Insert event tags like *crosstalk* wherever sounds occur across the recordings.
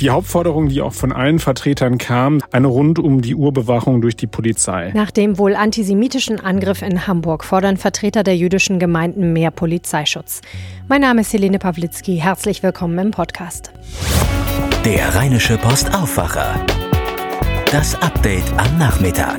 Die Hauptforderung, die auch von allen Vertretern kam, eine rund um die Urbewachung durch die Polizei. Nach dem wohl antisemitischen Angriff in Hamburg fordern Vertreter der jüdischen Gemeinden mehr Polizeischutz. Mein Name ist Helene Pawlitzki. Herzlich willkommen im Podcast. Der Rheinische Post Aufwacher. Das Update am Nachmittag.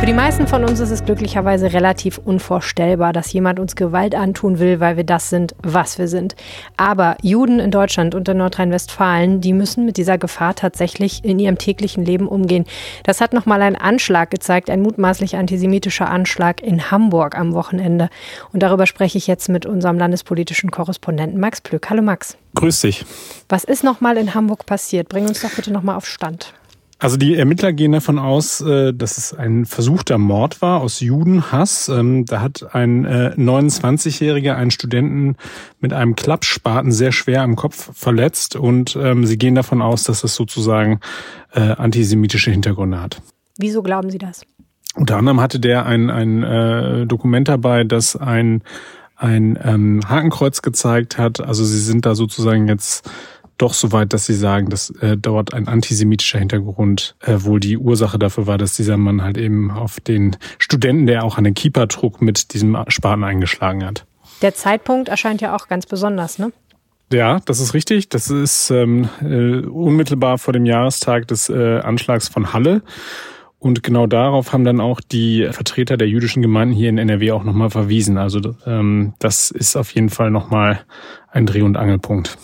Für die meisten von uns ist es glücklicherweise relativ unvorstellbar, dass jemand uns Gewalt antun will, weil wir das sind, was wir sind. Aber Juden in Deutschland und in Nordrhein-Westfalen, die müssen mit dieser Gefahr tatsächlich in ihrem täglichen Leben umgehen. Das hat nochmal ein Anschlag gezeigt, ein mutmaßlich antisemitischer Anschlag in Hamburg am Wochenende. Und darüber spreche ich jetzt mit unserem landespolitischen Korrespondenten Max Plück. Hallo Max. Grüß dich. Was ist nochmal in Hamburg passiert? Bring uns doch bitte nochmal auf Stand. Also die Ermittler gehen davon aus, äh, dass es ein versuchter Mord war aus Judenhass. Ähm, da hat ein 29-Jähriger äh, einen Studenten mit einem Klappspaten sehr schwer am Kopf verletzt und ähm, sie gehen davon aus, dass es sozusagen äh, antisemitische Hintergründe hat. Wieso glauben Sie das? Unter anderem hatte der ein, ein Dokument dabei, das ein, ein ähm, Hakenkreuz gezeigt hat. Also sie sind da sozusagen jetzt doch so weit, dass sie sagen, dass äh, dort ein antisemitischer Hintergrund äh, wohl die Ursache dafür war, dass dieser Mann halt eben auf den Studenten, der auch einen Keeper trug, mit diesem Spaten eingeschlagen hat. Der Zeitpunkt erscheint ja auch ganz besonders, ne? Ja, das ist richtig. Das ist ähm, äh, unmittelbar vor dem Jahrestag des äh, Anschlags von Halle. Und genau darauf haben dann auch die Vertreter der jüdischen Gemeinden hier in NRW auch nochmal verwiesen. Also ähm, das ist auf jeden Fall nochmal ein Dreh- und Angelpunkt.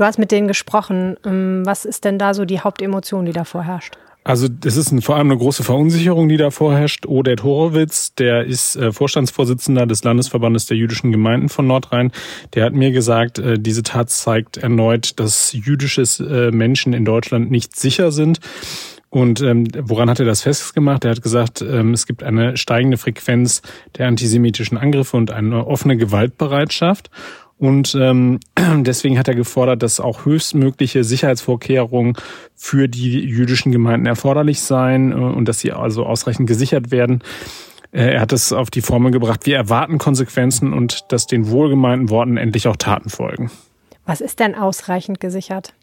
Du hast mit denen gesprochen. Ähm, was ist denn da so die Hauptemotion, die da vorherrscht? Also das ist vor allem eine große Verunsicherung, die da vorherrscht. Oded Horowitz, der ist äh, Vorstandsvorsitzender des Landesverbandes der jüdischen Gemeinden von Nordrhein, der hat mir gesagt, äh, diese Tat zeigt erneut, dass jüdische äh, Menschen in Deutschland nicht sicher sind. Und ähm, woran hat er das festgemacht? Er hat gesagt, ähm, es gibt eine steigende Frequenz der antisemitischen Angriffe und eine offene Gewaltbereitschaft. Und ähm, *clears throat* deswegen hat er gefordert, dass auch höchstmögliche Sicherheitsvorkehrungen für die jüdischen Gemeinden erforderlich seien äh, und dass sie also ausreichend gesichert werden. Äh, er hat es auf die Formel gebracht, wir erwarten Konsequenzen und dass den wohlgemeinten Worten endlich auch Taten folgen. Was ist denn ausreichend gesichert?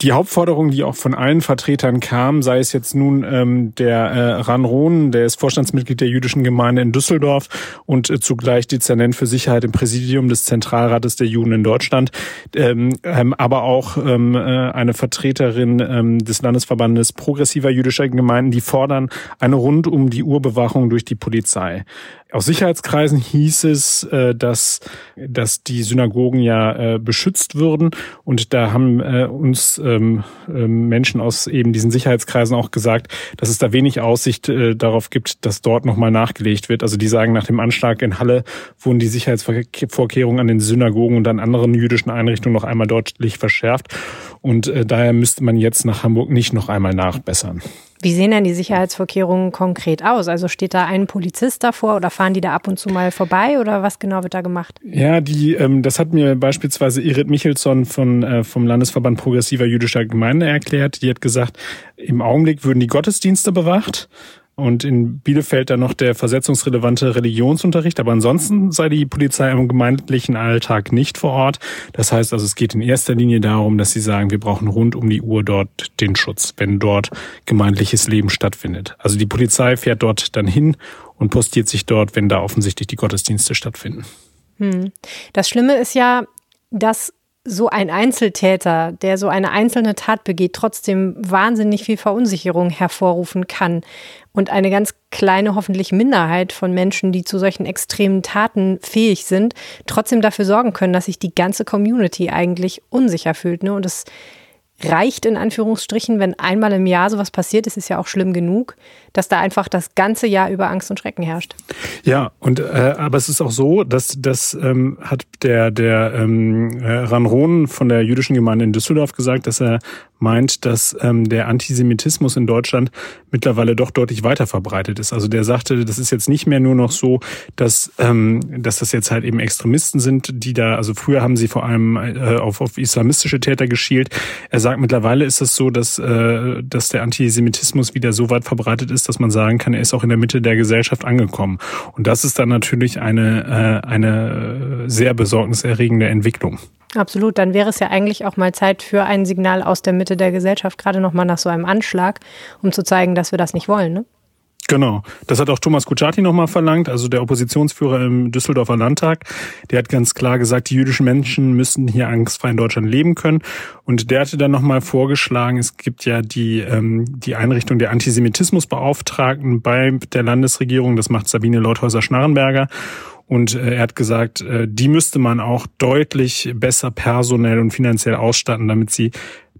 Die Hauptforderung, die auch von allen Vertretern kam, sei es jetzt nun ähm, der äh, Ran Rohn, der ist Vorstandsmitglied der jüdischen Gemeinde in Düsseldorf und äh, zugleich Dezernent für Sicherheit im Präsidium des Zentralrates der Juden in Deutschland, ähm, ähm, aber auch ähm, äh, eine Vertreterin ähm, des Landesverbandes progressiver jüdischer Gemeinden, die fordern eine rund um die Urbewachung durch die Polizei. Aus Sicherheitskreisen hieß es, äh, dass, dass die Synagogen ja äh, beschützt würden. Und da haben äh, uns ähm, Menschen aus eben diesen Sicherheitskreisen auch gesagt, dass es da wenig Aussicht darauf gibt, dass dort nochmal nachgelegt wird. Also die sagen, nach dem Anschlag in Halle wurden die Sicherheitsvorkehrungen an den Synagogen und an anderen jüdischen Einrichtungen noch einmal deutlich verschärft. Und daher müsste man jetzt nach Hamburg nicht noch einmal nachbessern. Wie sehen denn die Sicherheitsvorkehrungen konkret aus? Also steht da ein Polizist davor oder fahren die da ab und zu mal vorbei oder was genau wird da gemacht? Ja, die, ähm, das hat mir beispielsweise Irit Michelsson von, äh, vom Landesverband Progressiver Jüdischer Gemeinde erklärt. Die hat gesagt, im Augenblick würden die Gottesdienste bewacht und in Bielefeld dann noch der versetzungsrelevante Religionsunterricht. Aber ansonsten sei die Polizei im gemeindlichen Alltag nicht vor Ort. Das heißt also, es geht in erster Linie darum, dass sie sagen, wir brauchen rund um die Uhr dort den Schutz, wenn dort gemeindliches Leben stattfindet. Also die Polizei fährt dort dann hin und postiert sich dort, wenn da offensichtlich die Gottesdienste stattfinden. Hm. Das Schlimme ist ja, dass so ein Einzeltäter, der so eine einzelne Tat begeht, trotzdem wahnsinnig viel Verunsicherung hervorrufen kann. Und eine ganz kleine, hoffentlich Minderheit von Menschen, die zu solchen extremen Taten fähig sind, trotzdem dafür sorgen können, dass sich die ganze Community eigentlich unsicher fühlt. Ne? Und es reicht in Anführungsstrichen, wenn einmal im Jahr sowas passiert, es ist ja auch schlimm genug, dass da einfach das ganze Jahr über Angst und Schrecken herrscht. Ja, und äh, aber es ist auch so, dass das ähm, hat der der ähm, äh, Ranron von der jüdischen Gemeinde in Düsseldorf gesagt, dass er meint, dass ähm, der Antisemitismus in Deutschland mittlerweile doch deutlich weiter verbreitet ist. Also der sagte, das ist jetzt nicht mehr nur noch so, dass, ähm, dass das jetzt halt eben Extremisten sind, die da, also früher haben sie vor allem äh, auf, auf islamistische Täter geschielt. Er sagt, mittlerweile ist es so, dass, äh, dass der Antisemitismus wieder so weit verbreitet ist, dass man sagen kann, er ist auch in der Mitte der Gesellschaft angekommen. Und das ist dann natürlich eine, äh, eine sehr besorgniserregende Entwicklung. Absolut, dann wäre es ja eigentlich auch mal Zeit für ein Signal aus der Mitte der Gesellschaft, gerade nochmal nach so einem Anschlag, um zu zeigen, dass wir das nicht wollen. Ne? Genau, das hat auch Thomas Kutschaty nochmal verlangt, also der Oppositionsführer im Düsseldorfer Landtag. Der hat ganz klar gesagt, die jüdischen Menschen müssen hier angstfrei in Deutschland leben können. Und der hatte dann nochmal vorgeschlagen, es gibt ja die, ähm, die Einrichtung der Antisemitismusbeauftragten bei der Landesregierung, das macht Sabine Leuthäuser-Schnarrenberger. Und äh, er hat gesagt, äh, die müsste man auch deutlich besser personell und finanziell ausstatten, damit sie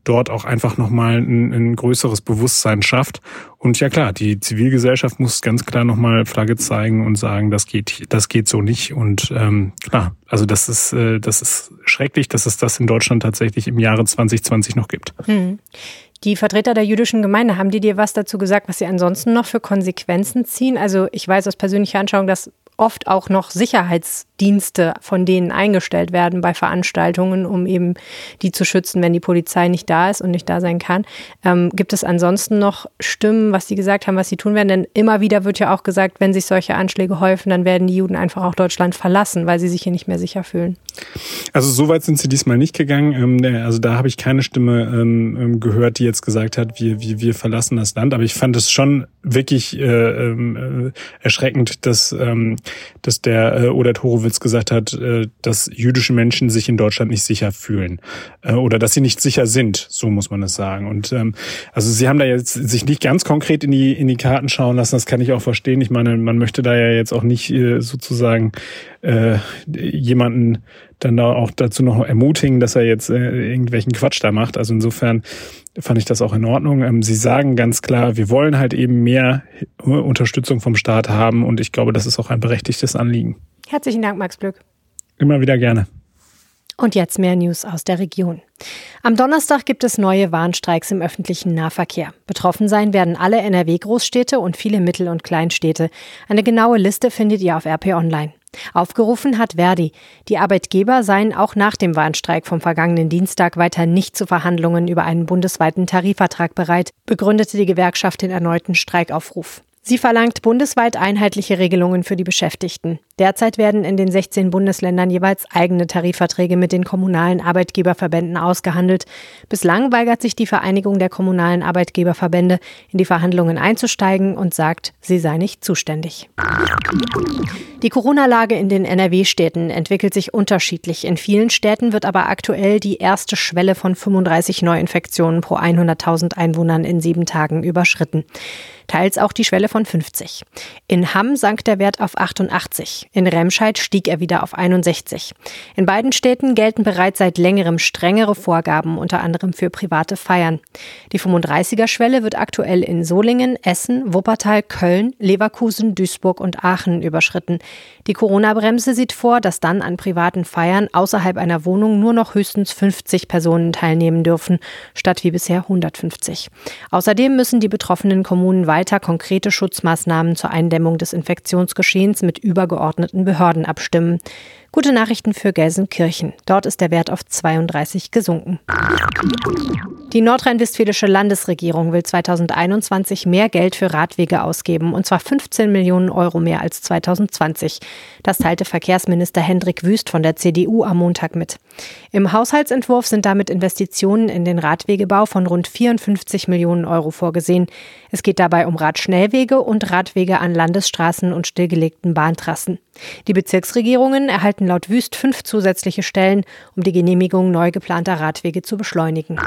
dort auch einfach nochmal ein, ein größeres Bewusstsein schafft. Und ja klar, die Zivilgesellschaft muss ganz klar nochmal Flagge zeigen und sagen, das geht, das geht so nicht. Und ähm, klar, also das ist, äh, das ist schrecklich, dass es das in Deutschland tatsächlich im Jahre 2020 noch gibt. Hm. Die Vertreter der jüdischen Gemeinde, haben die dir was dazu gesagt, was sie ansonsten noch für Konsequenzen ziehen? Also ich weiß aus persönlicher Anschauung, dass oft auch noch Sicherheitsdienste von denen eingestellt werden bei Veranstaltungen, um eben die zu schützen, wenn die Polizei nicht da ist und nicht da sein kann. Ähm, gibt es ansonsten noch Stimmen, was sie gesagt haben, was sie tun werden? Denn immer wieder wird ja auch gesagt, wenn sich solche Anschläge häufen, dann werden die Juden einfach auch Deutschland verlassen, weil sie sich hier nicht mehr sicher fühlen. Also so weit sind sie diesmal nicht gegangen. Ähm, also da habe ich keine Stimme ähm, ähm, gehört, die jetzt gesagt hat, wir, wir, wir verlassen das Land. Aber ich fand es schon wirklich äh, äh, erschreckend, dass dass der äh, Oded Horowitz gesagt hat, äh, dass jüdische Menschen sich in Deutschland nicht sicher fühlen äh, oder dass sie nicht sicher sind, so muss man es sagen. Und ähm, also sie haben da jetzt sich nicht ganz konkret in die in die Karten schauen lassen. Das kann ich auch verstehen. Ich meine, man möchte da ja jetzt auch nicht äh, sozusagen äh, jemanden dann da auch dazu noch ermutigen, dass er jetzt äh, irgendwelchen Quatsch da macht. Also insofern fand ich das auch in Ordnung. Ähm, Sie sagen ganz klar, wir wollen halt eben mehr Unterstützung vom Staat haben und ich glaube, das ist auch ein berechtigtes Anliegen. Herzlichen Dank, Max Glück. Immer wieder gerne. Und jetzt mehr News aus der Region. Am Donnerstag gibt es neue Warnstreiks im öffentlichen Nahverkehr. Betroffen sein werden alle NRW-Großstädte und viele Mittel- und Kleinstädte. Eine genaue Liste findet ihr auf RP Online. Aufgerufen hat Verdi. Die Arbeitgeber seien auch nach dem Warnstreik vom vergangenen Dienstag weiter nicht zu Verhandlungen über einen bundesweiten Tarifvertrag bereit, begründete die Gewerkschaft den erneuten Streikaufruf. Sie verlangt bundesweit einheitliche Regelungen für die Beschäftigten. Derzeit werden in den 16 Bundesländern jeweils eigene Tarifverträge mit den kommunalen Arbeitgeberverbänden ausgehandelt. Bislang weigert sich die Vereinigung der kommunalen Arbeitgeberverbände, in die Verhandlungen einzusteigen und sagt, sie sei nicht zuständig. Die Corona-Lage in den NRW-Städten entwickelt sich unterschiedlich. In vielen Städten wird aber aktuell die erste Schwelle von 35 Neuinfektionen pro 100.000 Einwohnern in sieben Tagen überschritten teils auch die Schwelle von 50. In Hamm sank der Wert auf 88, in Remscheid stieg er wieder auf 61. In beiden Städten gelten bereits seit längerem strengere Vorgaben, unter anderem für private Feiern. Die 35er-Schwelle wird aktuell in Solingen, Essen, Wuppertal, Köln, Leverkusen, Duisburg und Aachen überschritten. Die Corona-Bremse sieht vor, dass dann an privaten Feiern außerhalb einer Wohnung nur noch höchstens 50 Personen teilnehmen dürfen, statt wie bisher 150. Außerdem müssen die betroffenen Kommunen weiter konkrete Schutzmaßnahmen zur Eindämmung des Infektionsgeschehens mit übergeordneten Behörden abstimmen. Gute Nachrichten für Gelsenkirchen. Dort ist der Wert auf 32 gesunken. Die nordrhein-westfälische Landesregierung will 2021 mehr Geld für Radwege ausgeben, und zwar 15 Millionen Euro mehr als 2020. Das teilte Verkehrsminister Hendrik Wüst von der CDU am Montag mit. Im Haushaltsentwurf sind damit Investitionen in den Radwegebau von rund 54 Millionen Euro vorgesehen. Es geht dabei um Radschnellwege und Radwege an Landesstraßen und stillgelegten Bahntrassen. Die Bezirksregierungen erhalten laut Wüst fünf zusätzliche Stellen, um die Genehmigung neu geplanter Radwege zu beschleunigen.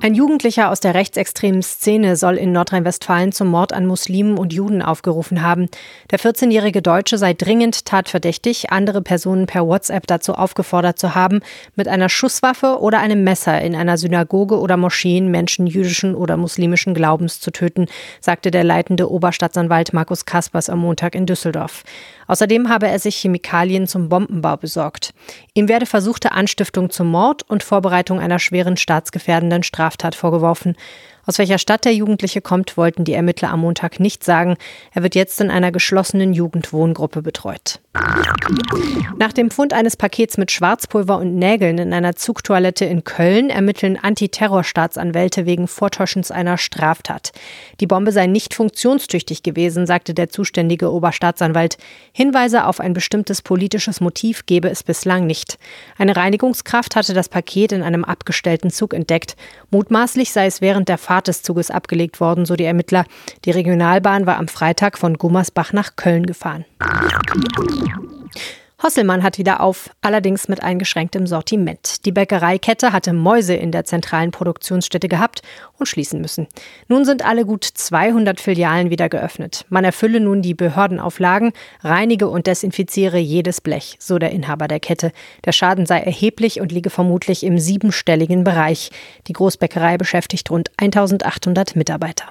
Ein Jugendlicher aus der rechtsextremen Szene soll in Nordrhein-Westfalen zum Mord an Muslimen und Juden aufgerufen haben. Der 14-jährige Deutsche sei dringend tatverdächtig, andere Personen per WhatsApp dazu aufgefordert zu haben, mit einer Schusswaffe oder einem Messer in einer Synagoge oder Moscheen Menschen jüdischen oder muslimischen Glaubens zu töten, sagte der leitende Oberstaatsanwalt Markus Kaspers am Montag in Düsseldorf. Außerdem habe er sich Chemikalien zum Bombenbau besorgt. Ihm werde versuchte Anstiftung zum Mord und Vorbereitung einer schweren staatsgefährdenden Straftat vorgeworfen. Aus welcher Stadt der Jugendliche kommt, wollten die Ermittler am Montag nicht sagen. Er wird jetzt in einer geschlossenen Jugendwohngruppe betreut. Nach dem Fund eines Pakets mit Schwarzpulver und Nägeln in einer Zugtoilette in Köln ermitteln Antiterrorstaatsanwälte wegen Vortäuschens einer Straftat. Die Bombe sei nicht funktionstüchtig gewesen, sagte der zuständige Oberstaatsanwalt. Hinweise auf ein bestimmtes politisches Motiv gebe es bislang nicht. Eine Reinigungskraft hatte das Paket in einem abgestellten Zug entdeckt. Mutmaßlich sei es während der Fahrt des Zuges abgelegt worden, so die Ermittler. Die Regionalbahn war am Freitag von Gummersbach nach Köln gefahren. Hosselmann hat wieder auf, allerdings mit eingeschränktem Sortiment. Die Bäckereikette hatte Mäuse in der zentralen Produktionsstätte gehabt und schließen müssen. Nun sind alle gut 200 Filialen wieder geöffnet. Man erfülle nun die Behördenauflagen, reinige und desinfiziere jedes Blech, so der Inhaber der Kette. Der Schaden sei erheblich und liege vermutlich im siebenstelligen Bereich. Die Großbäckerei beschäftigt rund 1800 Mitarbeiter.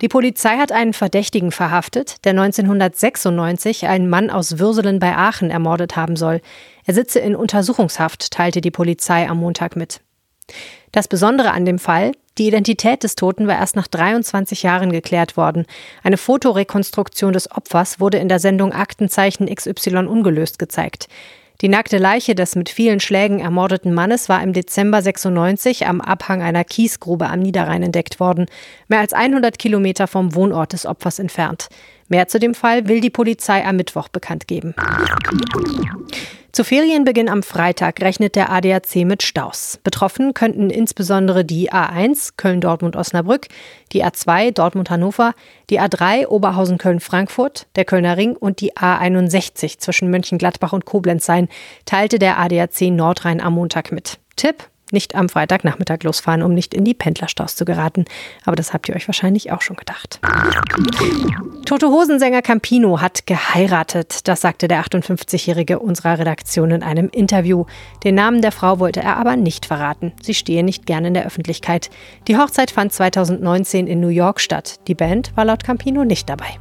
Die Polizei hat einen Verdächtigen verhaftet, der 1996 einen Mann aus Würsel Urselen bei Aachen ermordet haben soll. Er sitze in Untersuchungshaft, teilte die Polizei am Montag mit. Das Besondere an dem Fall, die Identität des Toten war erst nach 23 Jahren geklärt worden. Eine Fotorekonstruktion des Opfers wurde in der Sendung Aktenzeichen XY ungelöst gezeigt. Die nackte Leiche des mit vielen Schlägen ermordeten Mannes war im Dezember 96 am Abhang einer Kiesgrube am Niederrhein entdeckt worden, mehr als 100 Kilometer vom Wohnort des Opfers entfernt. Mehr zu dem Fall will die Polizei am Mittwoch bekannt geben. Zu Ferienbeginn am Freitag rechnet der ADAC mit Staus. Betroffen könnten insbesondere die A1 Köln-Dortmund-Osnabrück, die A2 Dortmund-Hannover, die A3 Oberhausen-Köln-Frankfurt, der Kölner Ring und die A61 zwischen Mönchengladbach und Koblenz sein, teilte der ADAC Nordrhein am Montag mit. Tipp: nicht am Freitagnachmittag losfahren, um nicht in die Pendlerstaus zu geraten. Aber das habt ihr euch wahrscheinlich auch schon gedacht. Tote Hosensänger Campino hat geheiratet. Das sagte der 58-Jährige unserer Redaktion in einem Interview. Den Namen der Frau wollte er aber nicht verraten. Sie stehe nicht gerne in der Öffentlichkeit. Die Hochzeit fand 2019 in New York statt. Die Band war laut Campino nicht dabei.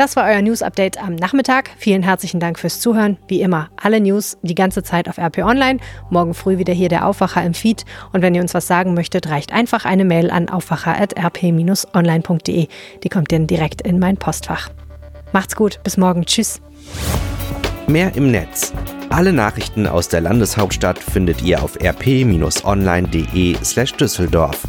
Das war euer News Update am Nachmittag. Vielen herzlichen Dank fürs Zuhören. Wie immer, alle News die ganze Zeit auf RP Online. Morgen früh wieder hier der Aufwacher im Feed. Und wenn ihr uns was sagen möchtet, reicht einfach eine Mail an aufwacher.rp-online.de. Die kommt dann direkt in mein Postfach. Macht's gut, bis morgen. Tschüss. Mehr im Netz. Alle Nachrichten aus der Landeshauptstadt findet ihr auf rp-online.de/düsseldorf.